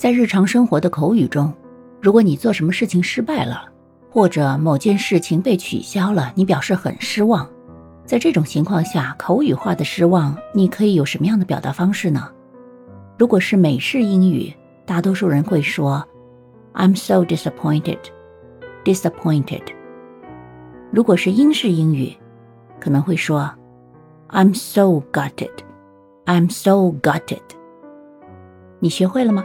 在日常生活的口语中，如果你做什么事情失败了，或者某件事情被取消了，你表示很失望。在这种情况下，口语化的失望，你可以有什么样的表达方式呢？如果是美式英语，大多数人会说，I'm so disappointed disappointed。如果是英式英语，可能会说，I'm so gutted，I'm so gutted。你学会了吗？